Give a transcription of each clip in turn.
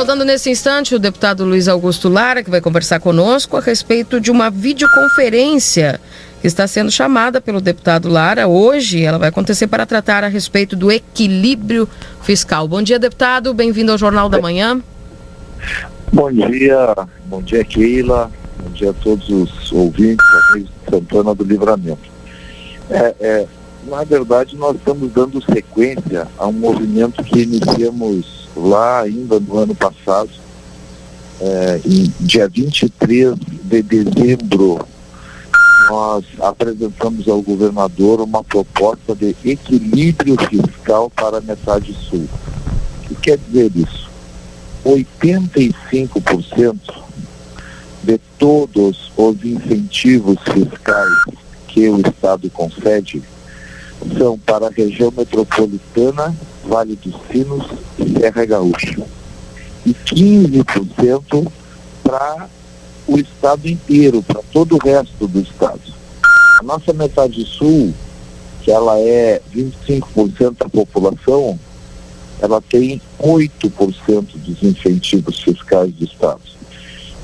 Saudando nesse instante o deputado Luiz Augusto Lara, que vai conversar conosco a respeito de uma videoconferência que está sendo chamada pelo deputado Lara. Hoje ela vai acontecer para tratar a respeito do equilíbrio fiscal. Bom dia, deputado. Bem-vindo ao Jornal da Manhã. Bom dia, bom dia, Keila. Bom dia a todos os ouvintes, amigos de Santana do Livramento. É, é, na verdade, nós estamos dando sequência a um movimento que iniciamos lá ainda no ano passado, é, em dia 23 de dezembro nós apresentamos ao governador uma proposta de equilíbrio fiscal para a metade sul. O que quer dizer isso? 85% de todos os incentivos fiscais que o Estado concede são para a região metropolitana, Vale dos Sinos e Serra Gaúcha. E 15% para o estado inteiro, para todo o resto do estado. A nossa metade sul, que ela é 25% da população, ela tem 8% dos incentivos fiscais do estado.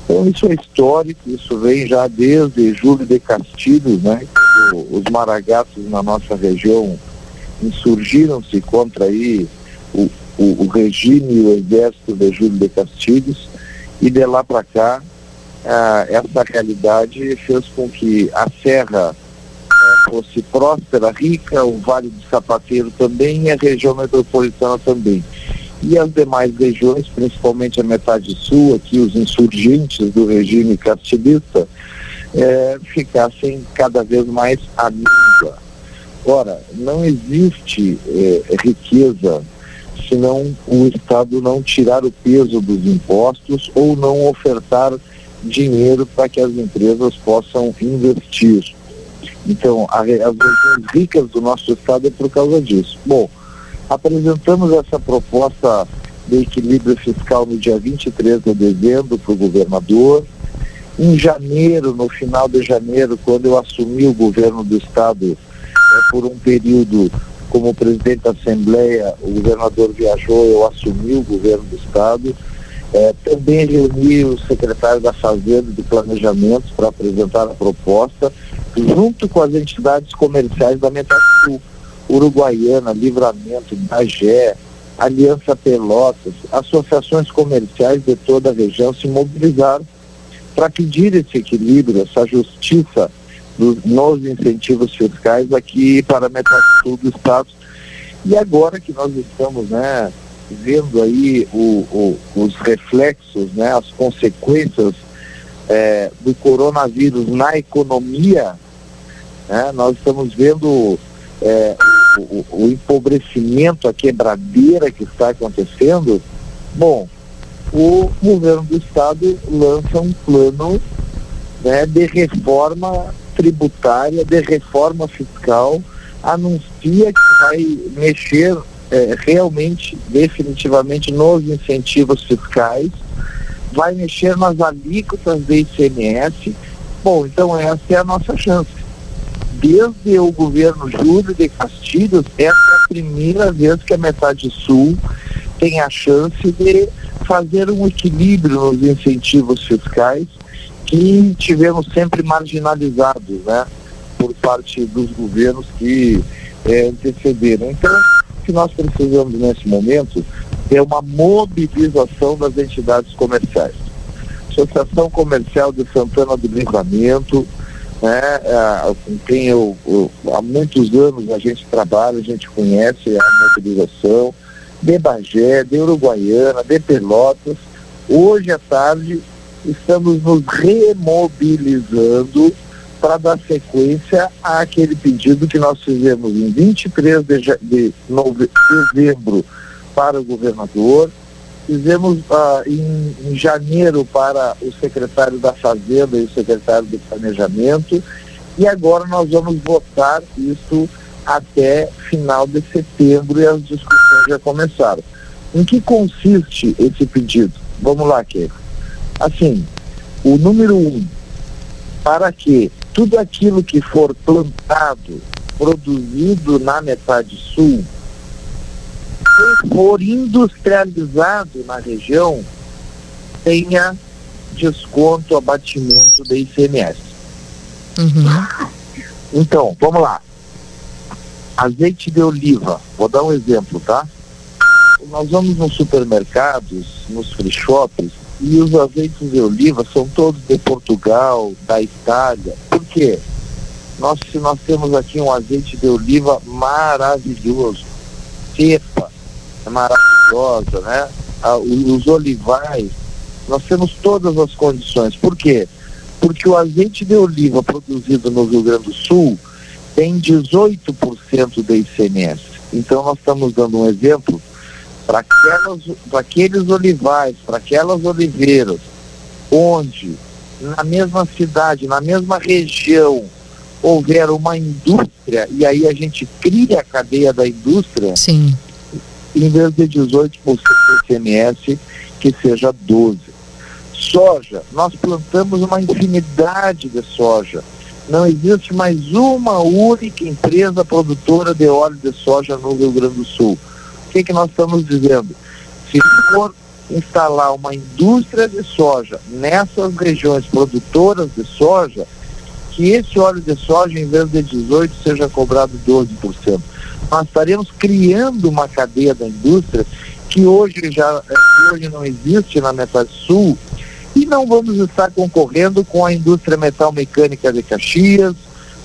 Então isso é histórico, isso vem já desde Júlio de Castilhos, né? Os maragatos na nossa região insurgiram-se contra aí o, o, o regime e o exército de Júlio de Castilhos e de lá para cá ah, essa realidade fez com que a Serra eh, fosse próspera, rica, o Vale do Sapateiro também e a região metropolitana também. E as demais regiões, principalmente a metade sul, aqui os insurgentes do regime castilhista, eh, ficassem cada vez mais míngua. Ora, não existe eh, riqueza senão o Estado não tirar o peso dos impostos ou não ofertar dinheiro para que as empresas possam investir. Então, a, as regiões ricas do nosso estado é por causa disso. Bom, apresentamos essa proposta de equilíbrio fiscal no dia 23 de dezembro para o governador. Em janeiro, no final de janeiro, quando eu assumi o governo do estado, é, por um período como presidente da Assembleia, o governador viajou, eu assumi o governo do estado. É, também reuni o secretário da Fazenda e do Planejamento para apresentar a proposta, junto com as entidades comerciais da Metade Sul, Uruguaiana, Livramento, Bagé, Aliança Pelotas, associações comerciais de toda a região se mobilizaram para pedir esse equilíbrio, essa justiça dos, nos incentivos fiscais aqui para metade sul do estado. E agora que nós estamos, né, vendo aí o, o, os reflexos, né, as consequências é, do coronavírus na economia, né, nós estamos vendo é, o, o, empobrecimento, a quebradeira que está acontecendo. Bom, o governo do estado lança um plano né, de reforma tributária, de reforma fiscal, anuncia que vai mexer é, realmente, definitivamente, nos incentivos fiscais, vai mexer nas alíquotas do ICMS. Bom, então essa é a nossa chance. Desde o governo Júlio de Castilhos, essa é a primeira vez que a metade sul tem a chance de fazer um equilíbrio nos incentivos fiscais que tivemos sempre marginalizados, né, por parte dos governos que é, antecederam. Então, que nós precisamos nesse momento é uma mobilização das entidades comerciais. Associação Comercial de Santana do Livramento, né, com quem eu, eu, há muitos anos a gente trabalha, a gente conhece a mobilização, de Bagé, de Uruguaiana, de Pelotas. Hoje à tarde estamos nos remobilizando para dar sequência àquele pedido que nós fizemos em 23 de, de dezembro para o governador, fizemos uh, em, em, janeiro para o secretário da Fazenda e o secretário do Planejamento, e agora nós vamos votar isso até final de setembro e as discussões já começaram. Em que consiste esse pedido? Vamos lá, Keiko. Assim, o número um, para que tudo aquilo que for plantado, produzido na metade sul, se for industrializado na região, tenha desconto, abatimento da ICMS. Uhum. Então, vamos lá. Azeite de oliva, vou dar um exemplo, tá? Nós vamos nos supermercados, nos free shops, e os azeites de oliva são todos de Portugal, da Itália. Por quê? Nós, nós temos aqui um azeite de oliva maravilhoso. Cepa é maravilhosa, né? Ah, os olivais, nós temos todas as condições. Por quê? Porque o azeite de oliva produzido no Rio Grande do Sul tem 18% de ICMS. Então nós estamos dando um exemplo para aqueles olivais, para aquelas oliveiras, onde na mesma cidade, na mesma região, houver uma indústria, e aí a gente cria a cadeia da indústria, Sim. em vez de 18% do ICMS, que seja 12%. Soja, nós plantamos uma infinidade de soja. Não existe mais uma única empresa produtora de óleo de soja no Rio Grande do Sul. O que, que nós estamos dizendo? Se for instalar uma indústria de soja nessas regiões produtoras de soja, que esse óleo de soja, em vez de 18%, seja cobrado 12%. Nós estaremos criando uma cadeia da indústria que hoje já que hoje não existe na metade sul e não vamos estar concorrendo com a indústria metal mecânica de Caxias,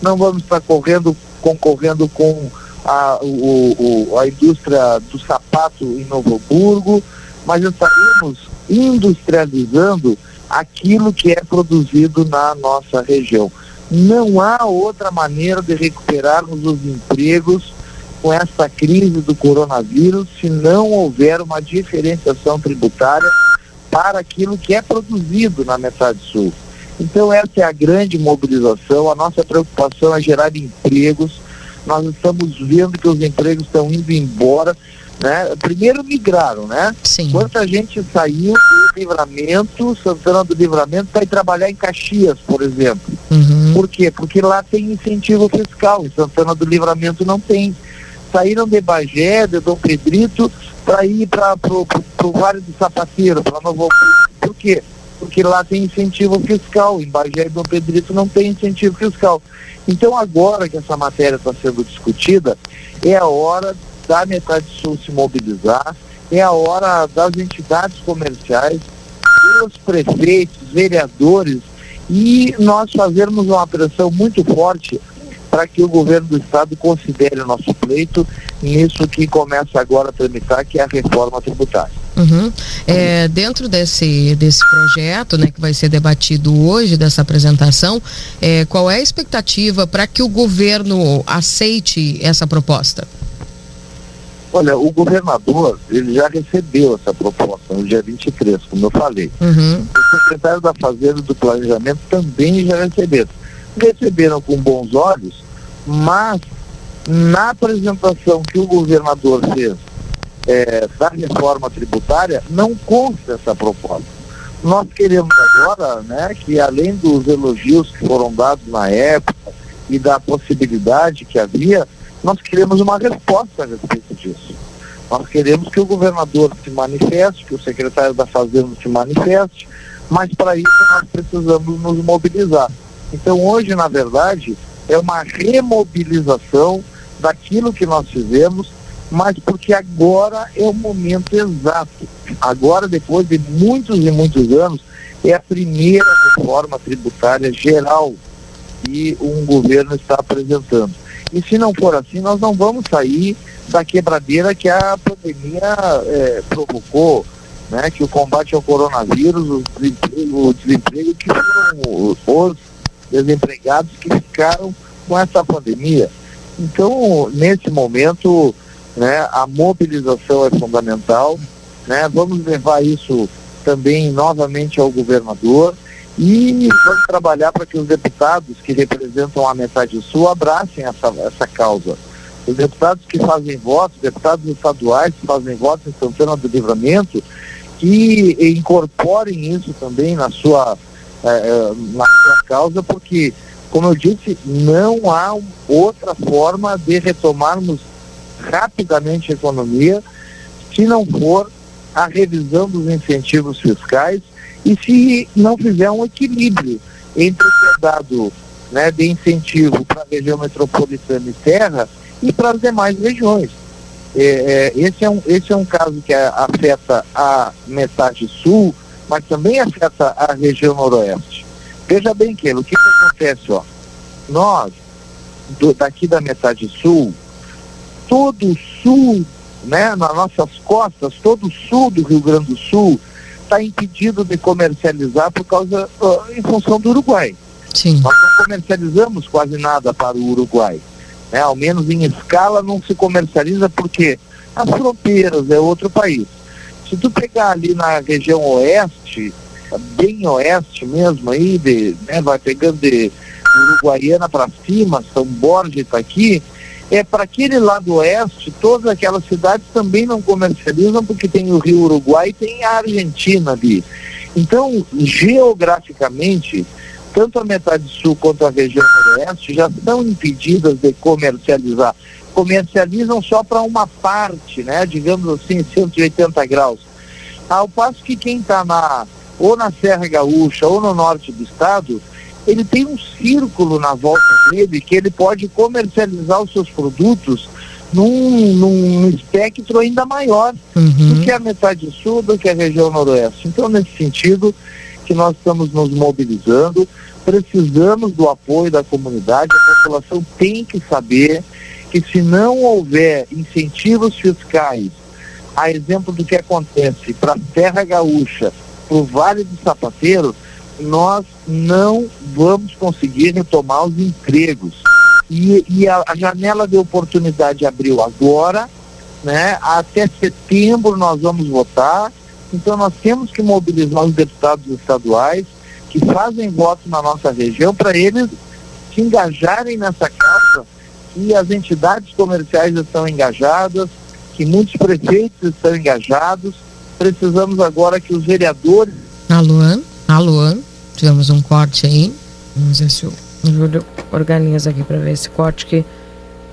não vamos estar correndo, concorrendo com a, o, o, a indústria do sapato em Novo Hamburgo, mas estaremos industrializando aquilo que é produzido na nossa região. Não há outra maneira de recuperarmos os empregos com essa crise do coronavírus se não houver uma diferenciação tributária para aquilo que é produzido na metade sul. Então essa é a grande mobilização, a nossa preocupação é gerar empregos. Nós estamos vendo que os empregos estão indo embora, né? Primeiro migraram, né? Sim. Quanta gente saiu do livramento, Santana do Livramento, para ir trabalhar em Caxias, por exemplo. Uhum. Por quê? Porque lá tem incentivo fiscal, em Santana do Livramento não tem. Saíram de Bagé, de Dom Pedrito, para ir para o Vale do Sapateiro, para Novo Por quê? Porque lá tem incentivo fiscal, em Bagé e Dom Pedrito não tem incentivo fiscal. Então agora que essa matéria está sendo discutida, é a hora da metade sul se mobilizar, é a hora das entidades comerciais, dos prefeitos, vereadores, e nós fazermos uma pressão muito forte para que o governo do estado considere o nosso pleito nisso que começa agora a tramitar, que é a reforma tributária. Uhum. É, dentro desse, desse projeto, né, que vai ser debatido hoje, dessa apresentação, é, qual é a expectativa para que o governo aceite essa proposta? Olha, o governador, ele já recebeu essa proposta no dia 23, como eu falei. Uhum. O secretário da Fazenda e do Planejamento também já receberam. Receberam com bons olhos, mas na apresentação que o governador fez é, da reforma tributária, não consta essa proposta. Nós queremos agora, né, que além dos elogios que foram dados na época e da possibilidade que havia, nós queremos uma resposta a respeito disso. Nós queremos que o governador se manifeste, que o secretário da Fazenda se manifeste, mas para isso nós precisamos nos mobilizar. Então hoje, na verdade, é uma remobilização daquilo que nós fizemos, mas porque agora é o momento exato. Agora, depois de muitos e muitos anos, é a primeira reforma tributária geral que um governo está apresentando. E se não for assim, nós não vamos sair da quebradeira que a pandemia é, provocou, né? que o combate ao coronavírus, o desemprego, o desemprego que foram os desempregados que ficaram com essa pandemia. Então, nesse momento, né, a mobilização é fundamental. Né? Vamos levar isso também novamente ao governador e vamos trabalhar para que os deputados que representam a metade sul abracem essa, essa causa. Os deputados que fazem votos, deputados estaduais que fazem votos em Santana do Livramento, que incorporem isso também na sua, eh, na sua causa, porque, como eu disse, não há outra forma de retomarmos rapidamente a economia se não for a revisão dos incentivos fiscais e se não fizer um equilíbrio entre o dado né, de incentivo para a região metropolitana e terra e para as demais regiões. É, é, esse, é um, esse é um caso que afeta a metade sul, mas também afeta a região noroeste. Veja bem que o que, que acontece, ó, nós, do, daqui da metade sul, todo o sul, né, nas nossas costas, todo o sul do Rio Grande do Sul está impedido de comercializar por causa, uh, em função do Uruguai. Sim. Nós não comercializamos quase nada para o Uruguai. Né? Ao menos em escala não se comercializa porque as fronteiras é outro país. Se tu pegar ali na região oeste, bem oeste mesmo aí, de, né, vai pegando de Uruguaiana para cima, São Borja está aqui, é para aquele lado oeste, todas aquelas cidades também não comercializam porque tem o Rio Uruguai e tem a Argentina ali. Então, geograficamente, tanto a metade sul quanto a região noroeste já estão impedidas de comercializar. Comercializam só para uma parte, né? Digamos assim, 180 graus. Ao passo que quem está na ou na Serra Gaúcha ou no norte do estado, ele tem um círculo na volta dele que ele pode comercializar os seus produtos num, num espectro ainda maior uhum. do que a metade sul, do que a região noroeste. Então, nesse sentido, que nós estamos nos mobilizando, precisamos do apoio da comunidade, a população tem que saber que se não houver incentivos fiscais, a exemplo do que acontece para a Terra Gaúcha, para o Vale do Sapateiro, nós não vamos conseguir retomar os empregos. E, e a, a, janela de oportunidade abriu agora, né? Até setembro nós vamos votar. Então nós temos que mobilizar os deputados estaduais que fazem voto na nossa região para eles se engajarem nessa causa, que as entidades comerciais estão engajadas, que muitos prefeitos estão engajados. Precisamos agora que os vereadores. Alô, alô, tivemos um corte aí. Vamos ver se o Júlio organiza aqui para ver esse corte que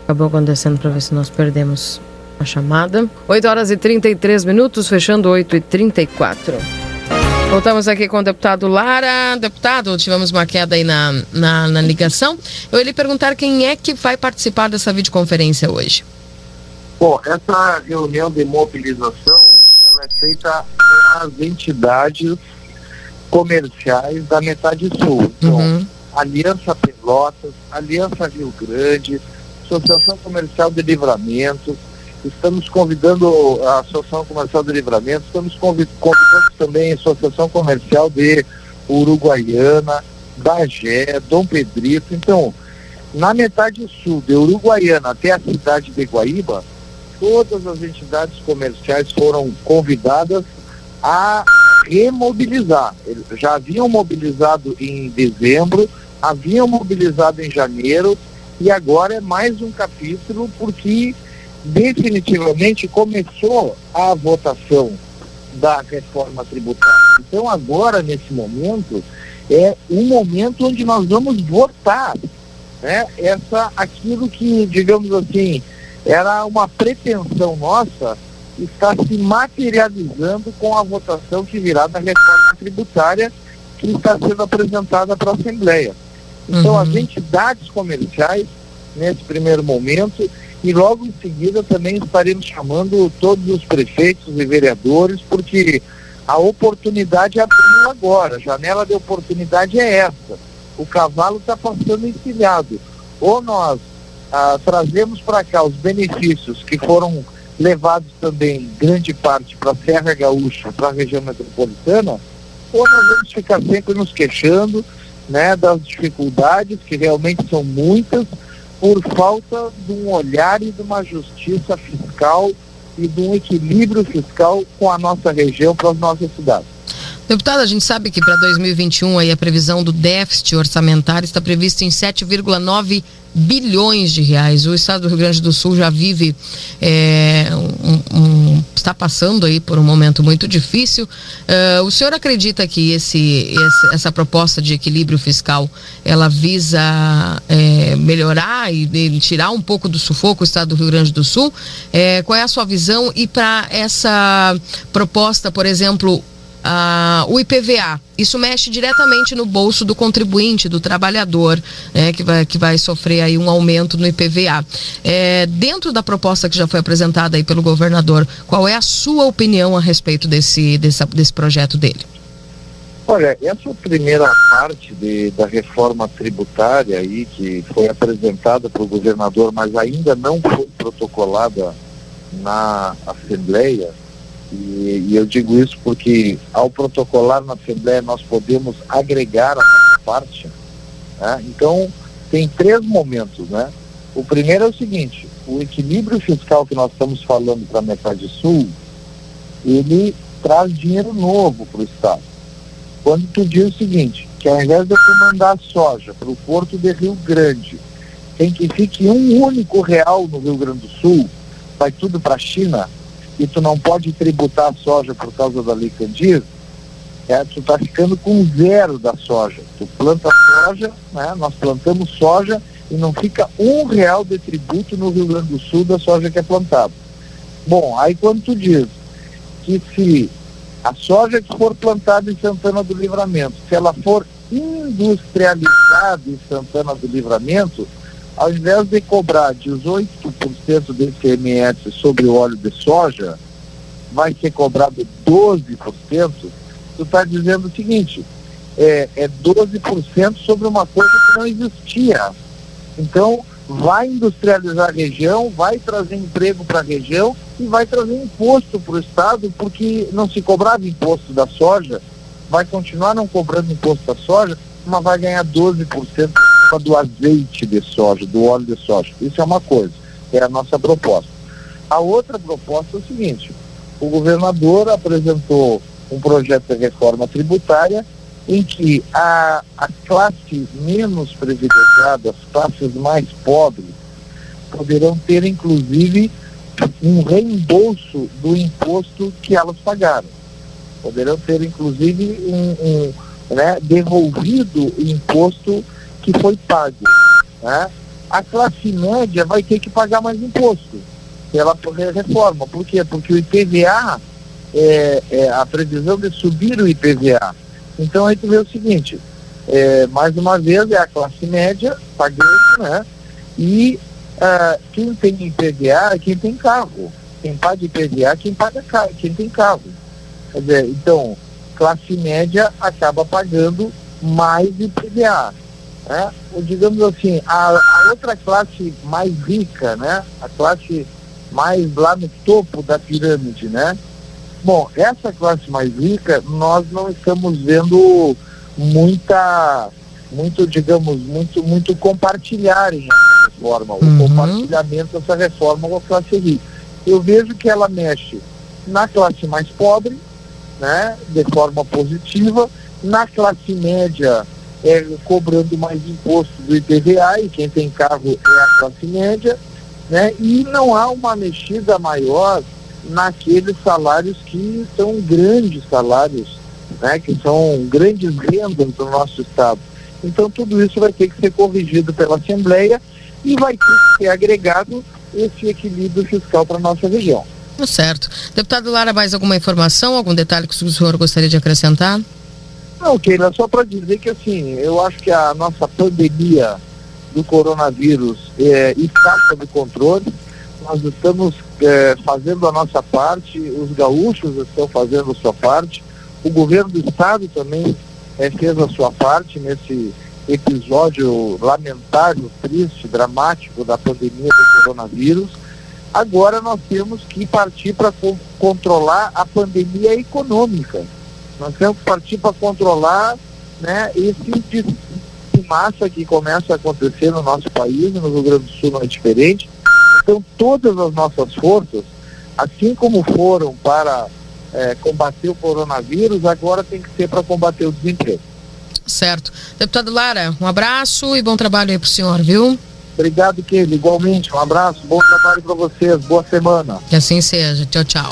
acabou acontecendo, para ver se nós perdemos a chamada. 8 horas e 33 minutos, fechando 8 e 34. Voltamos aqui com o deputado Lara. Deputado, tivemos uma queda aí na, na, na, ligação. Eu ia lhe perguntar quem é que vai participar dessa videoconferência hoje. Bom, essa reunião de mobilização, ela é feita as entidades comerciais da metade sul. Então, uhum. Aliança Pelotas, Aliança Rio Grande, Associação Comercial de Livramento, estamos convidando a Associação Comercial de Livramento, estamos convidando também a Associação Comercial de Uruguaiana, Bagé, Dom Pedrito. Então, na metade sul de Uruguaiana até a cidade de Guaíba, todas as entidades comerciais foram convidadas a remobilizar. Eles já haviam mobilizado em dezembro, haviam mobilizado em janeiro e agora é mais um capítulo porque definitivamente começou a votação da reforma tributária. Então agora, nesse momento, é um momento onde nós vamos votar né, essa, aquilo que, digamos assim, era uma pretensão nossa, está se materializando com a votação que virá da reforma tributária que está sendo apresentada para a Assembleia. Então, uhum. as entidades comerciais, nesse primeiro momento, e logo em seguida também estaremos chamando todos os prefeitos e vereadores, porque a oportunidade abriu agora, a janela de oportunidade é essa. O cavalo está passando encilhado. Ou nós ah, trazemos para cá os benefícios que foram levados também, grande parte, para a Serra Gaúcha, para a região metropolitana, ou nós vamos ficar sempre nos queixando né, das dificuldades, que realmente são muitas, por falta de um olhar e de uma justiça fiscal e de um equilíbrio fiscal com a nossa região, para as nossas cidades. Deputada, a gente sabe que para 2021 aí a previsão do déficit orçamentário está prevista em 7,9 bilhões de reais. O estado do Rio Grande do Sul já vive, é, um, um, está passando aí por um momento muito difícil. Uh, o senhor acredita que esse, esse, essa proposta de equilíbrio fiscal ela visa é, melhorar e, e, tirar um pouco do sufoco o estado do Rio Grande do Sul? É, qual é a sua visão? E para essa proposta, por exemplo, ah, o IPVA. Isso mexe diretamente no bolso do contribuinte, do trabalhador, né, que, vai, que vai sofrer aí um aumento no IPVA. É, dentro da proposta que já foi apresentada aí pelo governador, qual é a sua opinião a respeito desse, desse, desse projeto dele? Olha, essa primeira parte de, da reforma tributária aí que foi apresentada para o governador, mas ainda não foi protocolada na Assembleia, e, e, eu digo isso porque ao protocolar na Assembleia nós podemos agregar a nossa parte. Né? Então, tem três momentos, né? O primeiro é o seguinte, o equilíbrio fiscal que nós estamos falando para a metade sul, ele traz dinheiro novo para o Estado. Quando tu diz o seguinte, que ao invés de eu mandar soja para o porto de Rio Grande, tem que fique um único real no Rio Grande do Sul, vai tudo para a China, e tu não pode tributar a soja por causa da lei Candir, é, tu está ficando com zero da soja. Tu planta soja, né, nós plantamos soja e não fica um real de tributo no Rio Grande do Sul da soja que é plantada. Bom, aí quando tu diz que se a soja que for plantada em Santana do Livramento, se ela for industrializada em Santana do Livramento, ao invés de cobrar 18% do ICMS sobre o óleo de soja, vai ser cobrado 12%, tu está dizendo o seguinte, é, é 12% sobre uma coisa que não existia. Então, vai industrializar a região, vai trazer emprego para a região e vai trazer imposto para o Estado, porque não se cobrava imposto da soja, vai continuar não cobrando imposto da soja, mas vai ganhar 12% do azeite de soja, do óleo de soja. Isso é uma coisa, é a nossa proposta. A outra proposta é o seguinte: o governador apresentou um projeto de reforma tributária em que a, a classe menos privilegiada, as classes mais pobres, poderão ter inclusive um reembolso do imposto que elas pagaram. Poderão ter inclusive um, um né, devolvido o imposto que foi pago. Né? A classe média vai ter que pagar mais imposto pela reforma. Por quê? Porque o IPVA, é, é, a previsão de subir o IPVA. Então aí tu vê o seguinte, é, mais uma vez é a classe média pagando, né? E uh, quem tem IPVA é quem tem carro. Quem paga IPVA é quem paga carro, quem tem carro. Quer dizer, então, classe média acaba pagando mais IPVA. Né? Ou, digamos assim, a, a, outra classe mais rica, né? a classe mais lá no topo da pirâmide, né? Bom, essa classe mais rica, nós não estamos vendo muita, muito, digamos, muito, muito compartilharem essa reforma, uhum. o compartilhamento dessa reforma com a classe rica. Eu vejo que ela mexe na classe mais pobre, né, de forma positiva, na classe média é, cobrando mais imposto do IPVA, e quem tem carro é a classe média, né? E não há uma mexida maior naqueles salários que são grandes salários, né? Que são grandes rendas do nosso Estado. Então tudo isso vai ter que ser corrigido pela Assembleia e vai ter que ser agregado esse equilíbrio fiscal para a nossa região. Certo. Deputado Lara, mais alguma informação, algum detalhe que o senhor gostaria de acrescentar? Não, Keila, só para dizer que assim, eu acho que a nossa pandemia do coronavírus é, está sob controle. Nós estamos é, fazendo a nossa parte, os gaúchos estão fazendo a sua parte, o governo do estado também é, fez a sua parte nesse episódio lamentável, triste, dramático da pandemia do coronavírus. Agora nós temos que partir para co controlar a pandemia econômica nós temos que partir para controlar né, esse de, de massa que começa a acontecer no nosso país, no Rio Grande do Sul não é diferente. Então todas as nossas forças, assim como foram para é, combater o coronavírus, agora tem que ser para combater o desemprego. Certo. Deputado Lara, um abraço e bom trabalho aí para o senhor, viu? Obrigado, Kelly. Igualmente, um abraço, bom trabalho para vocês, boa semana. Que assim seja. Tchau, tchau.